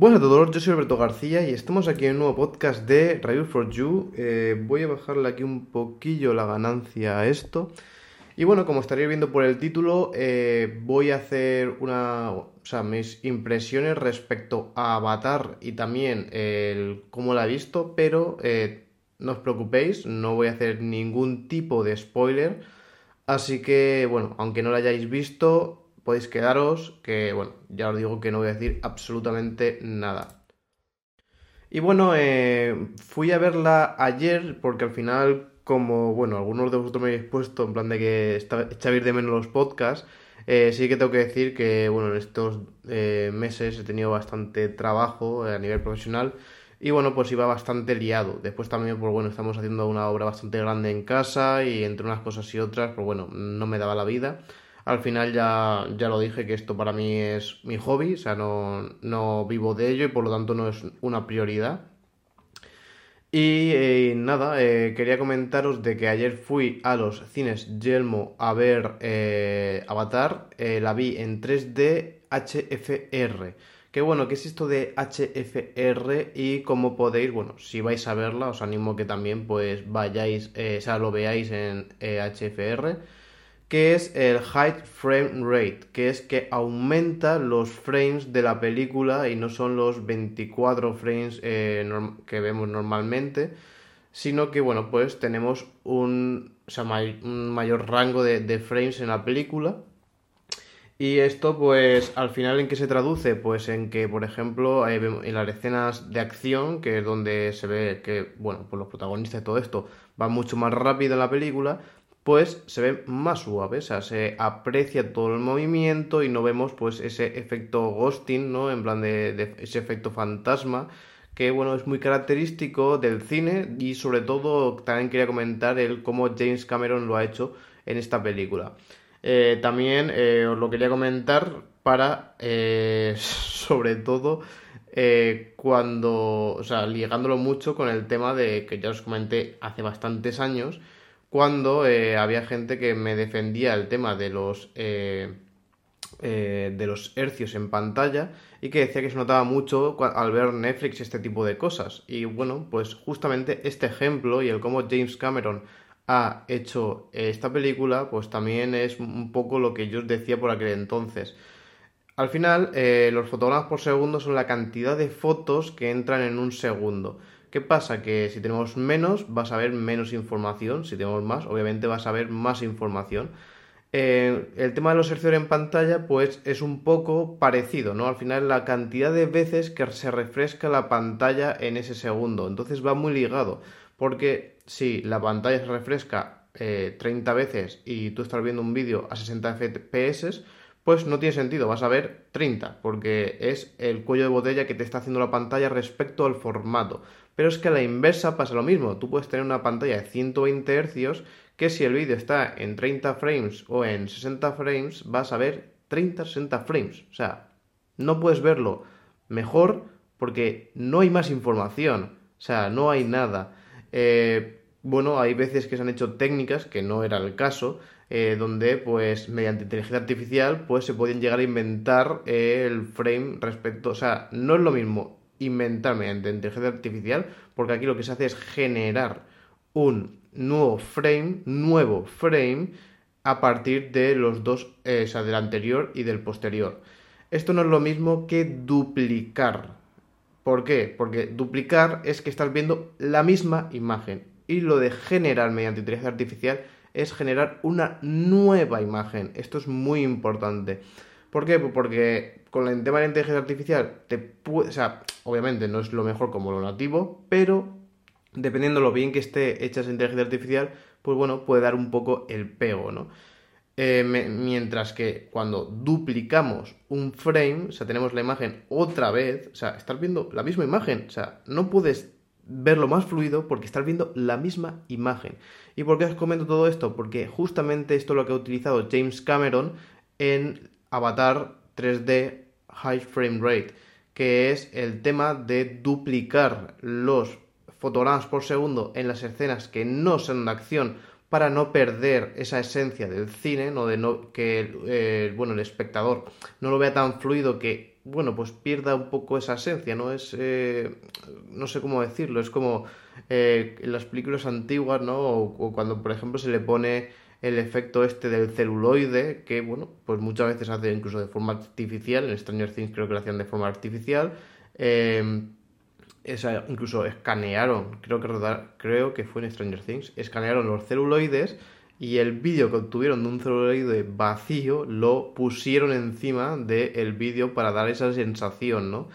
Buenas a todos, yo soy Alberto García y estamos aquí en un nuevo podcast de Review for You. Eh, voy a bajarle aquí un poquillo la ganancia a esto. Y bueno, como estaréis viendo por el título, eh, voy a hacer una, o sea, mis impresiones respecto a Avatar y también el cómo la he visto, pero eh, no os preocupéis, no voy a hacer ningún tipo de spoiler. Así que, bueno, aunque no la hayáis visto, podéis quedaros, que bueno, ya os digo que no voy a decir absolutamente nada. Y bueno, eh, fui a verla ayer porque al final, como bueno, algunos de vosotros me habéis puesto en plan de que echabais de menos los podcasts, eh, sí que tengo que decir que bueno, en estos eh, meses he tenido bastante trabajo a nivel profesional y bueno, pues iba bastante liado. Después también, pues bueno, estamos haciendo una obra bastante grande en casa y entre unas cosas y otras, pues bueno, no me daba la vida. Al final ya, ya lo dije que esto para mí es mi hobby, o sea, no, no vivo de ello y por lo tanto no es una prioridad. Y eh, nada, eh, quería comentaros de que ayer fui a los cines Yelmo a ver eh, Avatar, la vi en 3D HFR. Que bueno, ¿qué es esto de HFR y cómo podéis, bueno, si vais a verla, os animo que también pues vayáis, o sea, lo veáis en HFR que es el High Frame Rate, que es que aumenta los frames de la película y no son los 24 frames eh, que vemos normalmente, sino que, bueno, pues tenemos un, un mayor rango de, frames en la película. Y esto, pues, al final, ¿en qué se traduce? Pues en que, por ejemplo, en las escenas de acción, que es donde se ve que, bueno, pues los protagonistas de todo esto van mucho más rápido en la película, pues se ve más suave, o sea, se aprecia todo el movimiento y no vemos pues ese efecto ghosting, ¿no? En plan de, ese efecto fantasma que bueno, es muy característico del cine y sobre todo también quería comentar el cómo James Cameron lo ha hecho en esta película. Eh, también eh, os lo quería comentar para, eh, sobre todo, cuando, o sea, ligándolo mucho con el tema de que ya os comenté hace bastantes años, cuando eh, había gente que me defendía el tema de los, eh, eh, de los hercios en pantalla y que decía que se notaba mucho al ver Netflix este tipo de cosas. Y bueno, pues justamente este ejemplo y el cómo James Cameron ha hecho esta película, pues también es un poco lo que yo os decía por aquel entonces. Al final, los fotogramas por segundo son la cantidad de fotos que entran en un segundo. ¿Qué pasa? Que si tenemos menos, vas a ver menos información. Si tenemos más, obviamente vas a ver más información. Eh, el tema de los hercios en pantalla, pues es un poco parecido, ¿no? Al final, la cantidad de veces que se refresca la pantalla en ese segundo. Entonces va muy ligado. Porque si la pantalla se refresca 30 eh, veces y tú estás viendo un vídeo a 60 FPS, pues no tiene sentido, vas a ver 30, porque es el cuello de botella que te está haciendo la pantalla respecto al formato. Pero es que a la inversa pasa lo mismo. Tú puedes tener una pantalla de 120 Hz que si el vídeo está en 30 frames o en 60 frames, vas a ver 30, 60 frames. O sea, no puedes verlo mejor porque no hay más información. O sea, no hay nada. Eh, bueno, hay veces que se han hecho técnicas, que no era el caso, eh, donde pues mediante inteligencia artificial pues se pueden llegar a inventar el frame respecto, o sea, no es lo mismo inventar mediante inteligencia artificial, porque aquí lo que se hace es generar un nuevo frame, nuevo frame, a partir de los dos, eh, o del anterior y del posterior. Esto no es lo mismo que duplicar. ¿Por qué? Porque duplicar es que estás viendo la misma imagen. Y lo de generar mediante inteligencia artificial es generar una nueva imagen. Esto es muy importante. ¿Por qué? Porque con el tema de la inteligencia artificial, te puede, o sea, obviamente no es lo mejor como lo nativo, pero dependiendo lo bien que esté hecha esa inteligencia artificial, pues bueno, puede dar un poco el pego, ¿no? Eh, mientras que cuando duplicamos un frame, o sea, tenemos la imagen otra vez, o sea, estás viendo la misma imagen, o sea, no puedes verlo más fluido porque estás viendo la misma imagen. ¿Y por qué os comento todo esto? Porque justamente esto es lo que ha utilizado James Cameron en Avatar 3D High Frame Rate, que es el tema de duplicar los fotogramas por segundo en las escenas que no son de acción para no perder esa esencia del cine, ¿no? de no que eh, bueno, el espectador no lo vea tan fluido que bueno, pues pierda un poco esa esencia, ¿no? Es, eh, no sé cómo decirlo, es como eh, en las películas antiguas, ¿no? O, cuando, por ejemplo, se le pone el efecto este del celuloide, que, bueno, pues muchas veces hace incluso de forma artificial, en Stranger Things creo que lo hacían de forma artificial, esa, incluso escanearon, creo que, creo que fue en Stranger Things, escanearon los celuloides y el vídeo que obtuvieron de un celuloide vacío lo pusieron encima del vídeo para dar esa sensación, ¿no?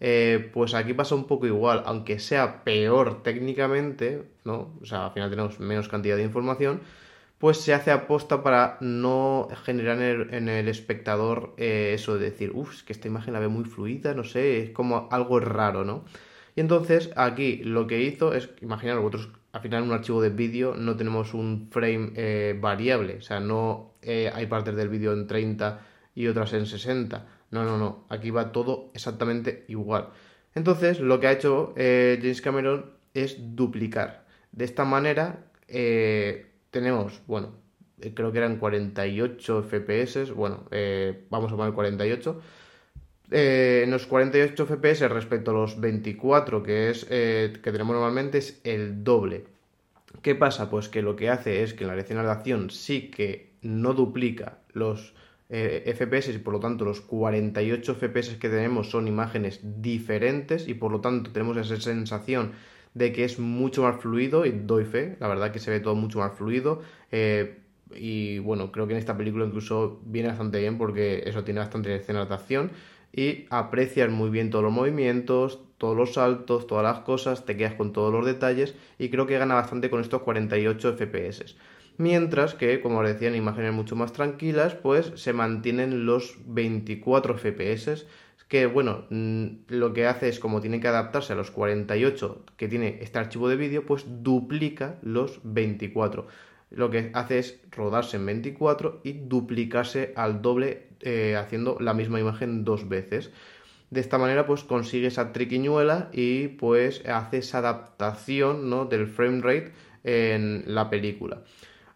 Eh, pues aquí pasa un poco igual, aunque sea peor técnicamente, ¿no? O sea, al final tenemos menos cantidad de información, pues se hace aposta para no generar en el, espectador eh, eso de decir, uff, es que esta imagen la ve muy fluida, no sé, es como algo raro, ¿no? Y entonces aquí lo que hizo es, imaginar vosotros, al final en un archivo de vídeo no tenemos un frame eh, variable, o sea, no eh, hay partes del vídeo en 30 y otras en 60. No, no, no, aquí va todo exactamente igual. Entonces lo que ha hecho eh, James Cameron es duplicar. De esta manera tenemos, bueno, creo que eran 48 FPS, bueno, vamos a poner 48 eh, en los 48 FPS respecto a los 24 que, es, eh, que tenemos normalmente es el doble. ¿Qué pasa? Pues que lo que hace es que la lección de acción sí que no duplica los eh, FPS y por lo tanto los 48 FPS que tenemos son imágenes diferentes y por lo tanto tenemos esa sensación de que es mucho más fluido y doy fe, la verdad que se ve todo mucho más fluido y bueno, creo que en esta película incluso viene bastante bien porque eso tiene bastante escenas de acción y aprecias muy bien todos los movimientos, todos los saltos, todas las cosas, te quedas con todos los detalles y creo que gana bastante con estos 48 FPS. Mientras que, como os decía, en imágenes mucho más tranquilas, pues se mantienen los 24 FPS, que bueno, mm, lo que hace es como tiene que adaptarse a los 48 que tiene este archivo de vídeo, pues duplica los 24. Lo que hace es rodarse en 24 y duplicarse al doble eh, haciendo la misma imagen dos veces. De esta manera pues consigue esa triquiñuela y pues hace esa adaptación ¿no? del frame rate en la película.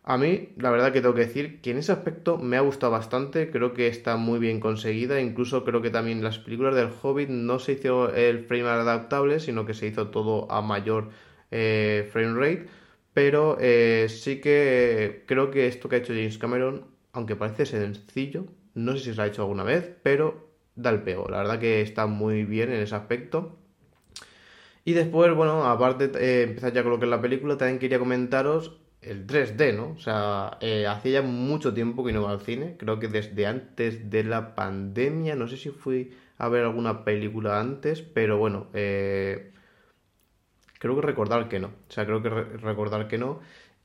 A mí, la verdad que tengo que decir que en ese aspecto me ha gustado bastante, creo que está muy bien conseguida, incluso creo que también las películas del Hobbit no se hizo el frame adaptable, sino que se hizo todo a mayor eh, frame rate, pero eh, sí que creo que esto que ha hecho James Cameron, aunque parece sencillo, no sé si se ha hecho alguna vez, pero da el pego. La verdad que está muy bien en ese aspecto. Y después, bueno, aparte de empezar ya con lo que es la película, también quería comentaros el 3D, ¿no? O sea, eh, hacía ya mucho tiempo que no iba al cine, creo que desde antes de la pandemia, no sé si fui a ver alguna película antes, pero bueno, eh, creo que recordar que no, o sea, creo que recordar que no.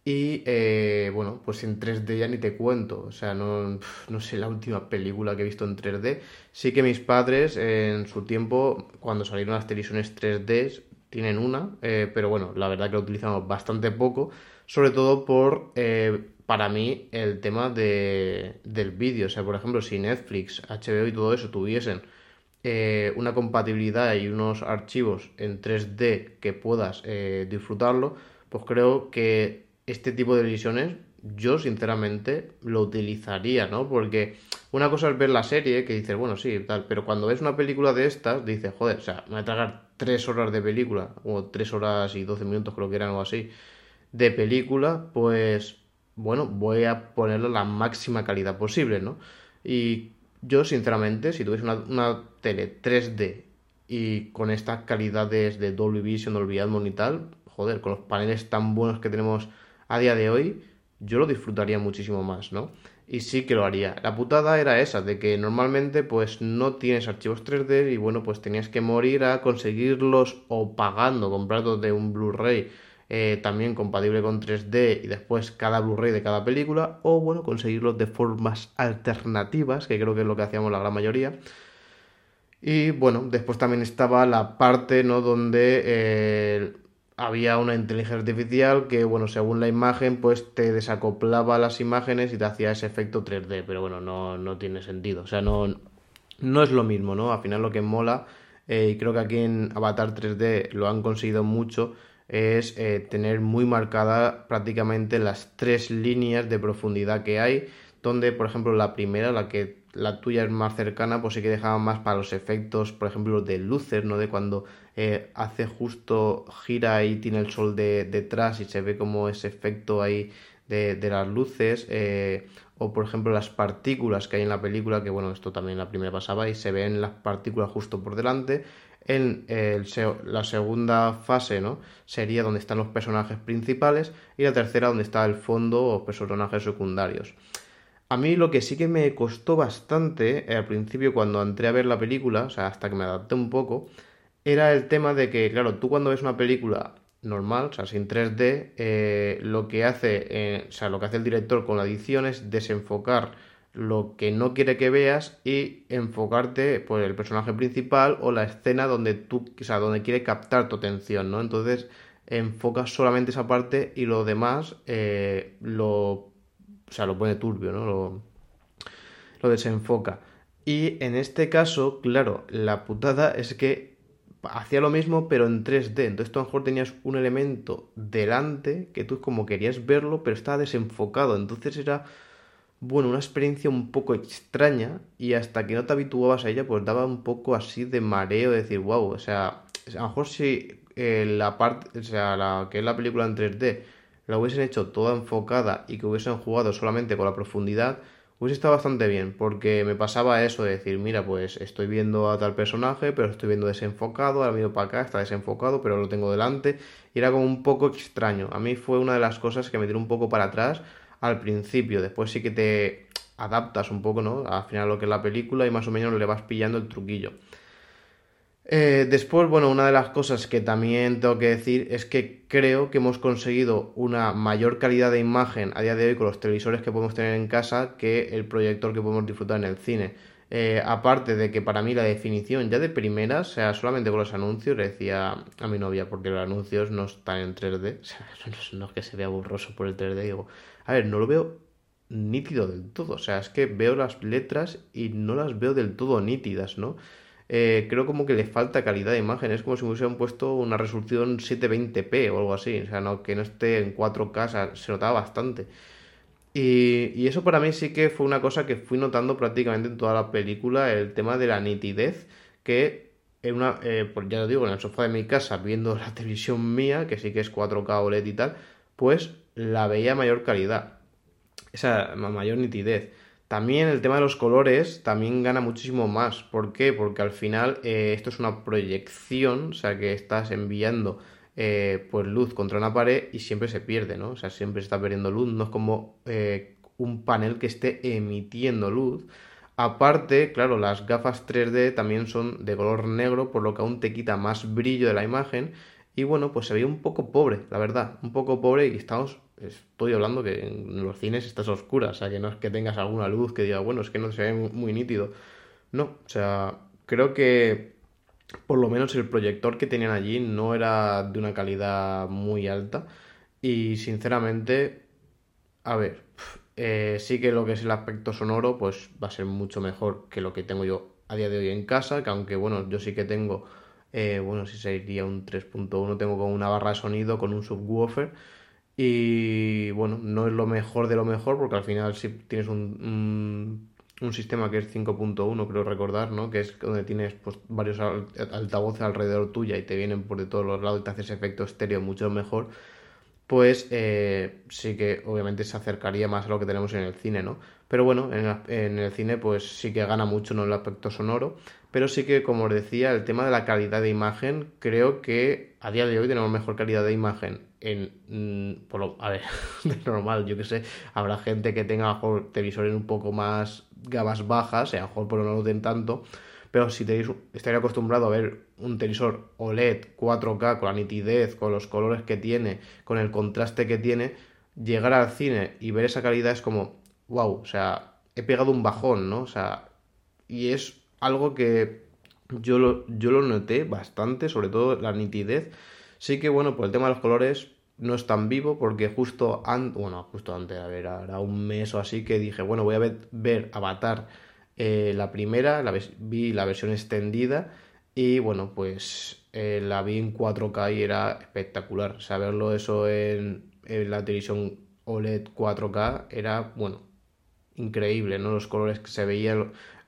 Y eh, bueno, pues en 3D ya ni te cuento. O sea, no, no, sé la última película que he visto en 3D. Sí que mis padres en su tiempo, cuando salieron las televisiones 3D, tienen una, eh, pero bueno, la verdad que lo utilizamos bastante poco. Sobre todo por, eh, para mí, el tema de, del vídeo. O sea, por ejemplo, si Netflix, HBO y todo eso tuviesen una compatibilidad y unos archivos en 3D que puedas disfrutarlo, pues creo que este tipo de visiones yo sinceramente lo utilizaría, ¿no? Porque una cosa es ver la serie que dices, bueno, sí, tal, pero cuando ves una película de estas, dices, joder, o sea, me voy a tragar tres horas de película, o tres horas y doce minutos creo que eran o así, de película, pues, bueno, voy a ponerle la máxima calidad posible, ¿no? Y yo, sinceramente, si tuviese una, una tele 3D y con estas calidades de Dolby Vision, Dolby Atmos y tal, joder, con los paneles tan buenos que tenemos a día de hoy yo lo disfrutaría muchísimo más, ¿no? Y sí que lo haría. La putada era esa, de que normalmente pues no tienes archivos 3D y bueno, pues tenías que morir a conseguirlos o pagando, comprando de un Blu-ray eh, también compatible con 3D y después cada Blu-ray de cada película, o bueno, conseguirlos de formas alternativas, que creo que es lo que hacíamos la gran mayoría. Y bueno, después también estaba la parte, ¿no? Donde eh, había una inteligencia artificial que, bueno, según la imagen, pues te desacoplaba las imágenes y te hacía ese efecto 3D, pero bueno, no, no tiene sentido, o sea, no, no es lo mismo, ¿no? Al final lo que mola, eh, y creo que aquí en Avatar 3D lo han conseguido mucho, es eh, tener muy marcada prácticamente las tres líneas de profundidad que hay, donde, por ejemplo, la primera, la que la tuya es más cercana, pues sí que dejaba más para los efectos, por ejemplo, de luces, ¿no? De cuando eh, hace justo, gira y tiene el sol de, detrás y se ve como ese efecto ahí de, las luces, eh, o por ejemplo las partículas que hay en la película, que bueno, esto también la primera pasaba y se ven las partículas justo por delante. En la segunda fase, ¿no? Sería donde están los personajes principales y la tercera donde está el fondo o personajes secundarios. A mí lo que sí que me costó bastante eh, al principio cuando entré a ver la película, o sea, hasta que me adapté un poco, era el tema de que, claro, tú cuando ves una película normal, o sea, sin 3D, eh, lo que hace, eh, o sea, lo que hace el director con la edición es desenfocar lo que no quiere que veas y enfocarte por el personaje principal o la escena donde tú, o sea, donde quiere captar tu atención, ¿no? Entonces enfocas solamente esa parte y lo demás lo o sea, lo pone turbio, ¿no? Lo desenfoca. Y en este caso, claro, la putada es que hacía lo mismo pero en 3D. Entonces tú a lo mejor tenías un elemento delante que tú como querías verlo pero estaba desenfocado. Entonces era, bueno, una experiencia un poco extraña y hasta que no te habituabas a ella pues daba un poco así de mareo de decir, wow, o sea, a lo mejor si eh, la parte, o sea, la que es la película en 3D la hubiesen hecho toda enfocada y que hubiesen jugado solamente con la profundidad, hubiese estado bastante bien, porque me pasaba eso de decir, mira, pues estoy viendo a tal personaje, pero estoy viendo desenfocado, ahora miro para acá, está desenfocado, pero lo tengo delante, y era como un poco extraño. A mí fue una de las cosas que me tiró un poco para atrás al principio, después sí que te adaptas un poco, ¿no? Al final lo que es la película y más o menos le vas pillando el truquillo. Eh, después, bueno, una de las cosas que también tengo que decir es que creo que hemos conseguido una mayor calidad de imagen a día de hoy con los televisores que podemos tener en casa que el proyector que podemos disfrutar en el cine. Eh, aparte de que para mí la definición ya de primeras, o sea, solamente con los anuncios, le decía a mi novia, porque los anuncios no están en 3D, o sea, no es que se vea borroso por el 3D, digo, a ver, no lo veo nítido del todo, o sea, es que veo las letras y no las veo del todo nítidas, ¿no? Eh, creo como que le falta calidad de imagen. Es como si me hubiesen puesto una resolución 720p o algo así. O sea, no, que no esté en 4K, se notaba bastante. Y, eso para mí sí que fue una cosa que fui notando prácticamente en toda la película, el tema de la nitidez, que en una, eh, pues ya lo digo, en el sofá de mi casa, viendo la televisión mía, que sí que es 4K OLED y tal, pues la veía mayor calidad, esa mayor nitidez. También el tema de los colores también gana muchísimo más. ¿Por qué? Porque al final eh, esto es una proyección, o sea que estás enviando eh, pues luz contra una pared y siempre se pierde, ¿no? O sea, siempre se está perdiendo luz, no es como eh, un panel que esté emitiendo luz. Aparte, claro, las gafas 3D también son de color negro, por lo que aún te quita más brillo de la imagen. Y bueno, pues se veía un poco pobre, la verdad, un poco pobre y estamos estoy hablando que en los cines estás oscura, o sea, que no es que tengas alguna luz que diga, bueno, es que no se ve muy nítido. No, o sea, creo que por lo menos el proyector que tenían allí no era de una calidad muy alta y sinceramente, a ver, eh, sí que lo que es el aspecto sonoro pues va a ser mucho mejor que lo que tengo yo a día de hoy en casa, que aunque bueno, yo sí que tengo, eh, bueno, si sería un 3.1, tengo como una barra de sonido con un subwoofer y bueno, no es lo mejor de lo mejor, porque al final si tienes un, un, sistema que es 5.1, creo recordar, ¿no? Que es donde tienes pues, varios altavoces alrededor tuya y te vienen por de todos los lados y te haces efecto estéreo mucho mejor, pues eh, sí que obviamente se acercaría más a lo que tenemos en el cine, ¿no? Pero bueno, en, el cine pues sí que gana mucho en el aspecto sonoro, pero sí que como os decía, el tema de la calidad de imagen, creo que a día de hoy tenemos mejor calidad de imagen en mm, por lo, a ver, de normal, yo que sé, habrá gente que tenga mejor televisores un poco más gamas bajas, a lo mejor por no lo den tanto, pero si tenéis, estaría acostumbrado a ver un televisor OLED 4K con la nitidez, con los colores que tiene, con el contraste que tiene, llegar al cine y ver esa calidad es como, wow, o sea, he pegado un bajón, ¿no? O sea, y es algo que yo lo, yo lo noté bastante, sobre todo la nitidez. Sí que, bueno, por el tema de los colores no es tan vivo porque justo antes, bueno, justo antes, a ver, era un mes o así que dije, bueno, voy a ver, ver Avatar eh, la primera, la, vi la versión extendida y bueno, pues eh, la vi en 4K y era espectacular. O sea, verlo eso en, la televisión OLED 4K era, bueno, increíble, ¿no? Los colores que se veía,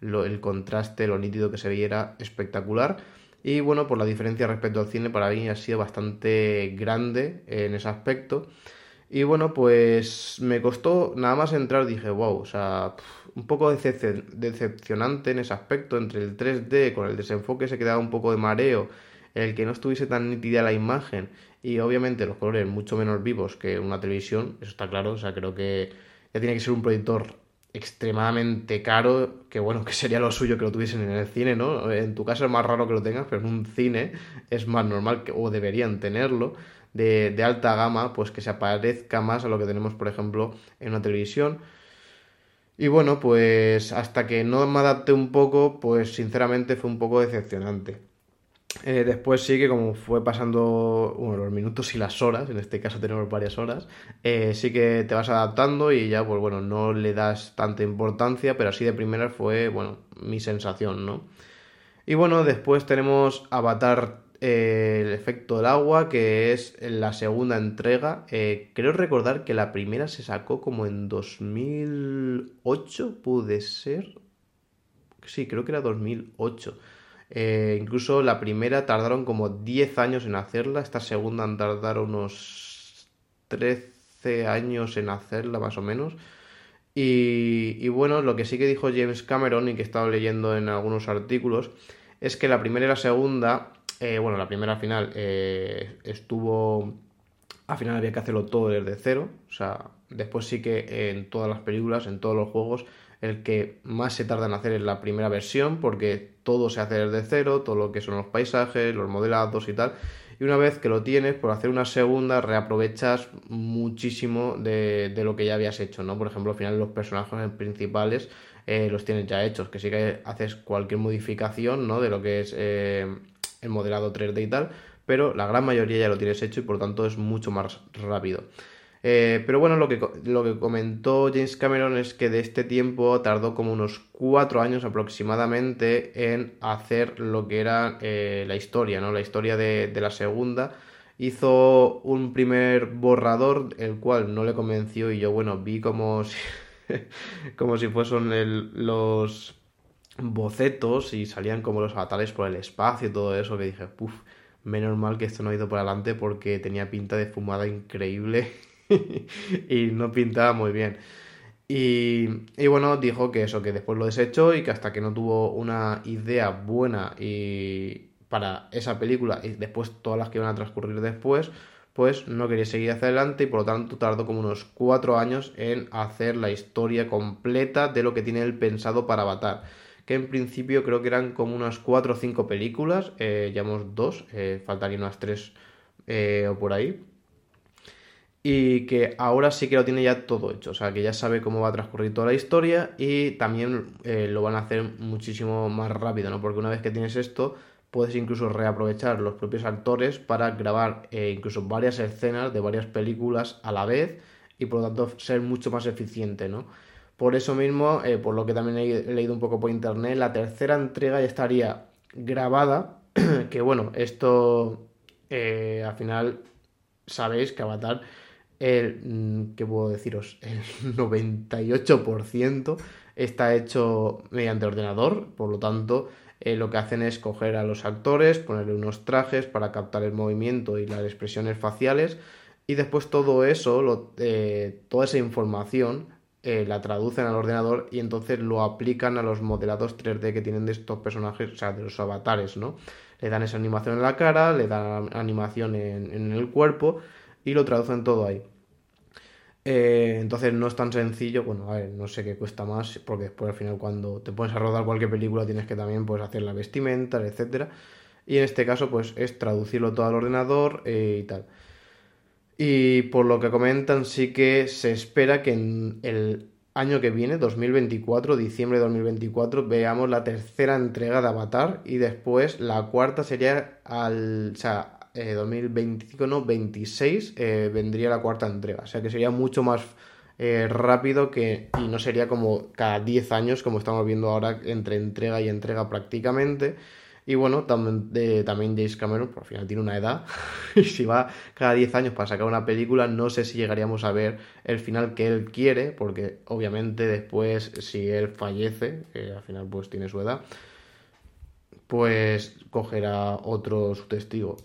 el contraste, lo nítido que se veía era espectacular. Y bueno, por la diferencia respecto al cine, para mí ha sido bastante grande en ese aspecto. Y bueno, pues me costó nada más entrar, dije, wow, o sea, un poco decepcionante en ese aspecto, entre el 3D con el desenfoque se quedaba un poco de mareo, el que no estuviese tan nítida la imagen y obviamente los colores mucho menos vivos que una televisión, eso está claro, o sea, creo que ya tiene que ser un proyector extremadamente caro, que bueno, que sería lo suyo que lo tuviesen en el cine, ¿no? En tu casa es más raro que lo tengas, pero en un cine es más normal que, o deberían tenerlo, de, de alta gama, pues que se aparezca más a lo que tenemos, por ejemplo, en una televisión. Y bueno, pues hasta que no me adapté un poco, pues sinceramente fue un poco decepcionante. Eh, después sí que como fue pasando los minutos y las horas, en este caso tenemos varias horas, eh, sí que te vas adaptando y ya pues bueno, no le das tanta importancia, pero así de primera fue, bueno, mi sensación, ¿no? Y bueno, después tenemos Avatar el efecto del agua, que es la segunda entrega. Eh, creo recordar que la primera se sacó como en 2008, puede ser. Sí, creo que era 2008. Eh, incluso la primera tardaron como 10 años en hacerla, esta segunda han tardado unos 13 años en hacerla más o menos. Y, y bueno, lo que sí que dijo James Cameron y que he estado leyendo en algunos artículos es que la primera y la segunda eh, bueno, la primera final eh, estuvo. Al final había que hacerlo todo desde cero. O sea, después sí que en todas las películas, en todos los juegos, el que más se tarda en hacer es la primera versión, porque todo se hace desde cero, todo lo que son los paisajes, los modelados y tal. Y una vez que lo tienes, por hacer una segunda, reaprovechas muchísimo de, lo que ya habías hecho, ¿no? Por ejemplo, al final los personajes principales eh, los tienes ya hechos, que sí que haces cualquier modificación, ¿no? De lo que es el modelado 3D y tal, pero la gran mayoría ya lo tienes hecho y por tanto es mucho más rápido. Eh, pero bueno, lo que, lo que comentó James Cameron es que de este tiempo tardó como unos cuatro años aproximadamente en hacer lo que era eh, la historia, ¿no? La historia de, la segunda. Hizo un primer borrador, el cual no le convenció y yo, bueno, vi como si, como si fuesen los bocetos y salían como los avatares por el espacio y todo eso que dije, puff, menos mal que esto no ha ido por adelante porque tenía pinta de fumada increíble y no pintaba muy bien. Y, bueno, dijo que eso, que después lo desechó y que hasta que no tuvo una idea buena y para esa película y después todas las que iban a transcurrir después, pues no quería seguir hacia adelante y por lo tanto tardó como unos cuatro años en hacer la historia completa de lo que tiene él pensado para Avatar que en principio creo que eran como unas 4 o 5 películas, eh, llevamos dos, eh, faltarían unas 3 eh, o por ahí. Y que ahora sí que lo tiene ya todo hecho, o sea que ya sabe cómo va a transcurrir toda la historia y también eh, lo van a hacer muchísimo más rápido, ¿no? Porque una vez que tienes esto, puedes incluso reaprovechar los propios actores para grabar incluso varias escenas de varias películas a la vez y por lo tanto ser mucho más eficiente, ¿no? Por eso mismo, eh, por lo que también he leído un poco por internet, la tercera entrega ya estaría grabada. que bueno, esto eh, al final sabéis que Avatar, el, mm, ¿qué puedo deciros? El 98% está hecho mediante ordenador, por lo tanto, eh, lo que hacen es coger a los actores, ponerle unos trajes para captar el movimiento y las expresiones faciales, y después todo eso, toda esa información, eh, la traducen al ordenador y entonces lo aplican a los modelados 3D que tienen de estos personajes, o sea, de los avatares, ¿no? Le dan esa animación en la cara, le dan animación en, el cuerpo y lo traducen todo ahí. Eh, entonces no es tan sencillo, bueno, a ver, no sé qué cuesta más, porque después al final cuando te pones a rodar cualquier película tienes que también pues, hacer la vestimenta, etcétera. Y en este caso pues es traducirlo todo al ordenador eh, y tal. Y por lo que comentan, sí que se espera que en el año que viene, 2024, diciembre de 2024, veamos la tercera entrega de Avatar y después la cuarta sería al. O sea, 2025, eh, no, 26 eh, vendría la cuarta entrega. O sea que sería mucho más eh, rápido que. Y no sería como cada 10 años, como estamos viendo ahora, entre entrega y entrega prácticamente. Y bueno, de, también James Cameron, por final tiene una edad, y si va cada 10 años para sacar una película, no sé si llegaríamos a ver el final que él quiere, porque obviamente después, si él fallece, al final pues tiene su edad, pues cogerá otro su testigo.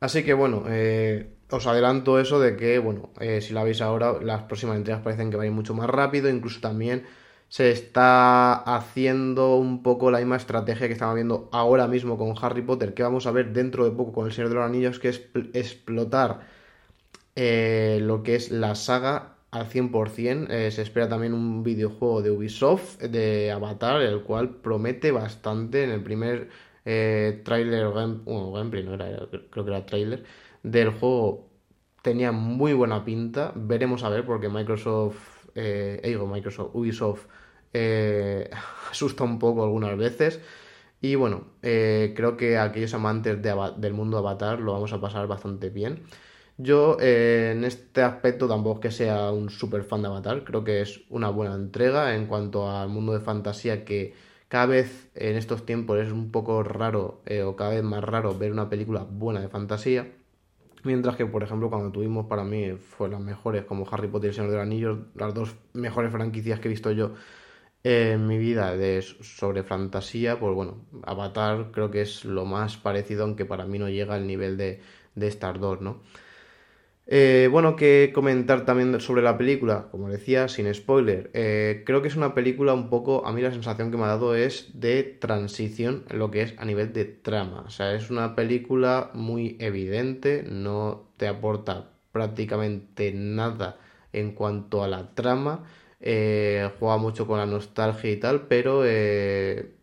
Así que bueno, eh, os adelanto eso de que, bueno, eh, si la veis ahora, las próximas entregas parecen que van a ir mucho más rápido, incluso también se está haciendo un poco la misma estrategia que estamos viendo ahora mismo con Harry Potter, que vamos a ver dentro de poco con El Señor de los Anillos, que es explotar eh, lo que es la saga al 100%. Eh, se espera también un videojuego de Ubisoft de Avatar, el cual promete bastante en el primer eh, trailer, bueno, gameplay, no era, creo que era trailer, del juego tenía muy buena pinta. Veremos a ver, porque Microsoft, eh, digo Microsoft, Ubisoft eh, asusta un poco algunas veces. Y bueno, eh, creo que aquellos amantes del mundo Avatar lo vamos a pasar bastante bien. Yo eh, en este aspecto tampoco que sea un super fan de Avatar, creo que es una buena entrega en cuanto al mundo de fantasía que cada vez en estos tiempos es un poco raro o cada vez más raro ver una película buena de fantasía. Mientras que, por ejemplo, cuando tuvimos para mí fueron las mejores como Harry Potter y El Señor de los Anillos, las dos mejores franquicias que he visto yo en mi vida de, sobre fantasía, pues bueno, Avatar creo que es lo más parecido, aunque para mí no llega al nivel de, de Star 2, ¿no? Eh, bueno, que comentar también sobre la película, como decía, sin spoiler. Eh, creo que es una película un poco, a mí la sensación que me ha dado es de transición lo que es a nivel de trama. O sea, es una película muy evidente, no te aporta prácticamente nada en cuanto a la trama eh, juega mucho con la nostalgia y tal, pero eh,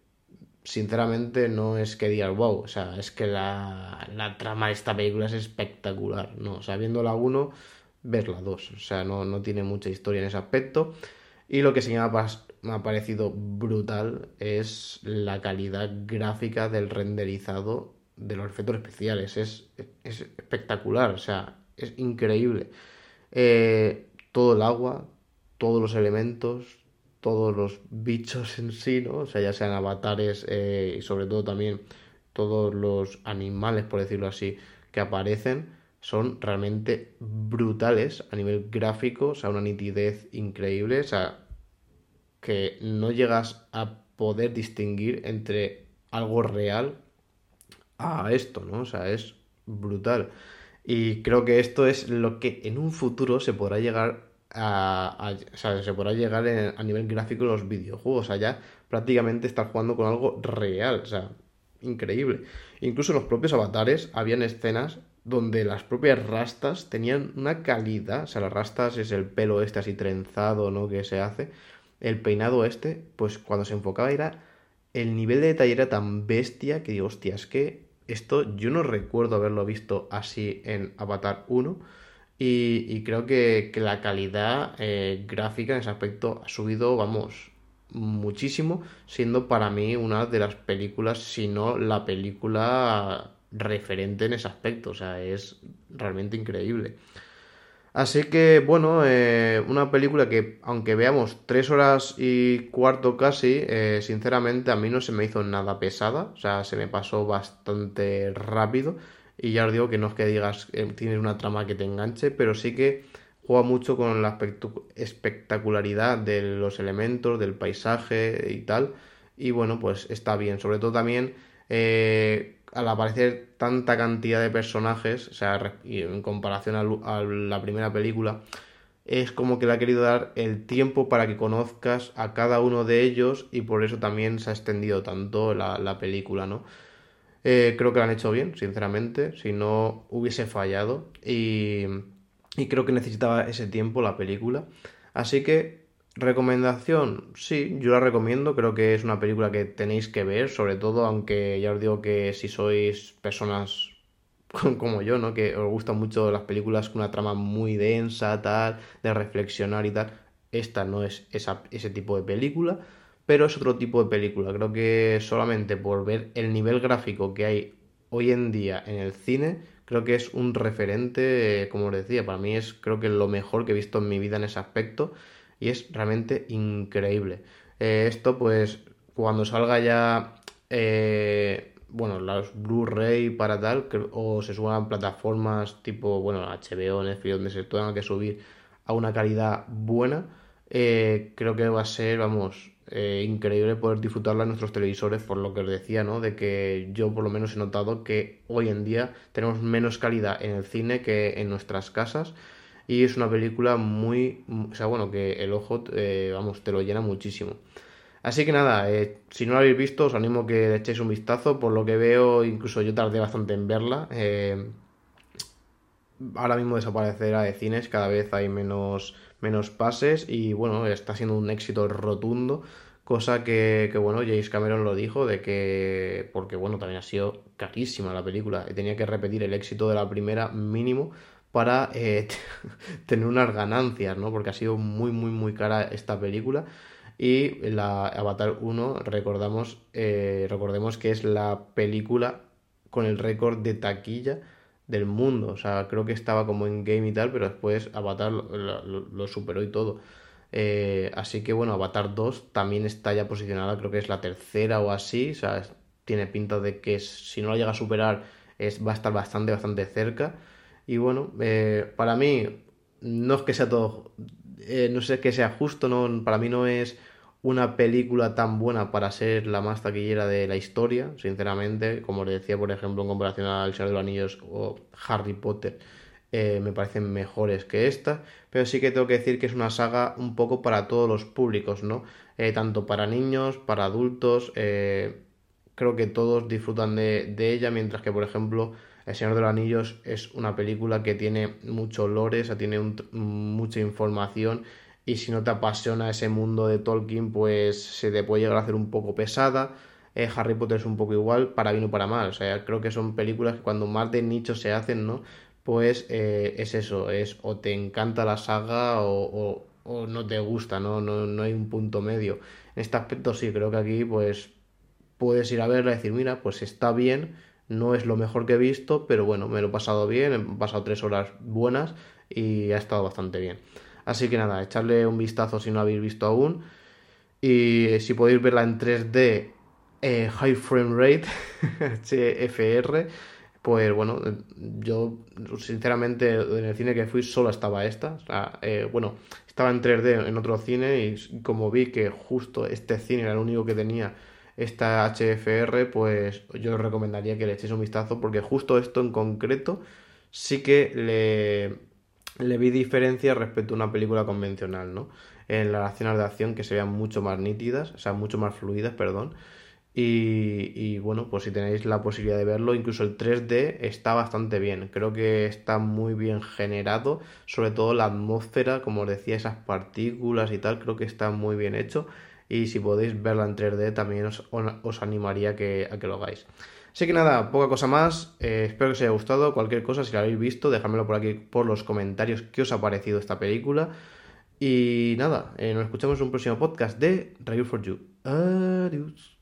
sinceramente no es que digas wow, o sea, es que la, la, trama de esta película es espectacular, ¿no? O sea, viendo la 1, ver la 2, o sea, no, no, tiene mucha historia en ese aspecto. Y lo que sí me ha, me ha parecido brutal es la calidad gráfica del renderizado de los efectos especiales, es, es espectacular, o sea, es increíble. Eh, todo el agua, todos los elementos, todos los bichos en sí, ¿no? O sea, ya sean avatares eh, y sobre todo también todos los animales, por decirlo así, que aparecen, son realmente brutales a nivel gráfico, o sea, una nitidez increíble, o sea, que no llegas a poder distinguir entre algo real a esto, ¿no? O sea, es brutal. Y creo que esto es lo que en un futuro se podrá llegar se podrá llegar a nivel gráfico los videojuegos. O sea, prácticamente estar jugando con algo real. O sea, increíble. Incluso en los propios avatares habían escenas donde las propias rastas tenían una calidad. O sea, las rastas es el pelo este así trenzado, ¿no? Que se hace. El peinado este, pues cuando se enfocaba era... El nivel de detalle era tan bestia que digo, hostia, es que esto yo no recuerdo haberlo visto así en Avatar 1 y, creo que, la calidad eh, gráfica en ese aspecto ha subido, vamos, muchísimo, siendo para mí una de las películas, si no la película referente en ese aspecto. O sea, es realmente increíble. Así que, bueno, eh, una película que, aunque veamos tres horas y cuarto casi, eh, sinceramente a mí no se me hizo nada pesada. O sea, se me pasó bastante rápido. Y ya os digo que no es que digas que tienes una trama que te enganche, pero sí que juega mucho con la espectacularidad de los elementos, del paisaje y tal. Y bueno, pues está bien. Sobre todo también eh, al aparecer tanta cantidad de personajes, o sea, en comparación a, la primera película, es como que le ha querido dar el tiempo para que conozcas a cada uno de ellos y por eso también se ha extendido tanto la, película, ¿no? Eh, creo que lo han hecho bien, sinceramente, si no hubiese fallado y, creo que necesitaba ese tiempo la película. Así que, recomendación, sí, yo la recomiendo, creo que es una película que tenéis que ver, sobre todo, aunque ya os digo que si sois personas como yo, ¿no? Que os gustan mucho las películas con una trama muy densa, tal, de reflexionar y tal. Esta no es ese tipo de película, pero es otro tipo de película. Creo que solamente por ver el nivel gráfico que hay hoy en día en el cine, creo que es un referente, como os decía, para mí es creo que lo mejor que he visto en mi vida en ese aspecto y es realmente increíble. Eh, esto pues cuando salga ya... Eh, bueno, los Blu-ray para tal, o se suban plataformas tipo, bueno, HBO, Netflix, donde se tengan que subir a una calidad buena, eh, creo que va a ser, vamos, eh, increíble poder disfrutarla en nuestros televisores, por lo que os decía, ¿no? De que yo por lo menos he notado que hoy en día tenemos menos calidad en el cine que en nuestras casas. Y es una película muy, o sea, bueno, que el ojo, eh, vamos, te lo llena muchísimo. Así que nada, eh, si no lo habéis visto, os animo que le echéis un vistazo. Por lo que veo, incluso yo tardé bastante en verla. Ahora mismo desaparecerá de cines, cada vez hay menos, menos pases y bueno, está siendo un éxito rotundo. Cosa que, bueno, James Cameron lo dijo, de que, porque bueno, también ha sido carísima la película, y tenía que repetir el éxito de la primera mínimo para eh, tener unas ganancias, ¿no? Porque ha sido muy, muy, muy cara esta película. Y la Avatar 1, recordamos, eh, recordemos que es la película con el récord de taquilla del mundo. O sea, creo que estaba como en game y tal, pero después Avatar lo, superó y todo. Eh, así que bueno, Avatar 2 también está ya posicionada, creo que es la tercera o así. O sea, tiene pinta de que si no la llega a superar es, va a estar bastante, bastante cerca. Y bueno, eh, para mí no es que sea todo eh, no sé que sea justo, no, para mí no es una película tan buena para ser la más taquillera de la historia, sinceramente, como os decía, por ejemplo, en comparación al Señor de los Anillos o Harry Potter, eh, me parecen mejores que esta, pero sí que tengo que decir que es una saga un poco para todos los públicos, ¿no? Eh, tanto para niños, para adultos, creo que todos disfrutan de, de ella, mientras que, por ejemplo, el Señor de los Anillos es una película que tiene mucho lore, o sea, tiene mucha información y si no te apasiona ese mundo de Tolkien, pues se te puede llegar a hacer un poco pesada. Eh, Harry Potter es un poco igual, para bien o para mal. O sea, creo que son películas que cuando más de nicho se hacen, ¿no? Pues eh, es eso, es o te encanta la saga o, o, no te gusta, ¿no? ¿no? No hay un punto medio. En este aspecto sí, creo que aquí pues puedes ir a verla y decir, mira, pues está bien, no es lo mejor que he visto, pero bueno, me lo he pasado bien, he pasado tres horas buenas y ha estado bastante bien. Así que nada, echarle un vistazo si no habéis visto aún. Y si podéis verla en 3D, eh, High Frame Rate, HFR, pues bueno, yo sinceramente en el cine que fui solo estaba esta. Eh, bueno, estaba en 3D en otro cine y como vi que justo este cine era el único que tenía esta HFR, pues yo os recomendaría que le echéis un vistazo porque justo esto en concreto sí que le, le vi diferencia respecto a una película convencional, ¿no? En las escenas de acción que se vean mucho más nítidas, o sea, mucho más fluidas, perdón. Y, bueno, pues si tenéis la posibilidad de verlo, incluso el 3D está bastante bien. Creo que está muy bien generado, sobre todo la atmósfera, como os decía, esas partículas y tal, creo que está muy bien hecho y si podéis verla en 3D también os, animaría que, a que lo hagáis. Así que nada, poca cosa más. Eh, espero que os haya gustado. Cualquier cosa, si la habéis visto, dejadmelo por aquí por los comentarios qué os ha parecido esta película. Y nada, eh, nos escuchamos en un próximo podcast de Review for You. Adiós.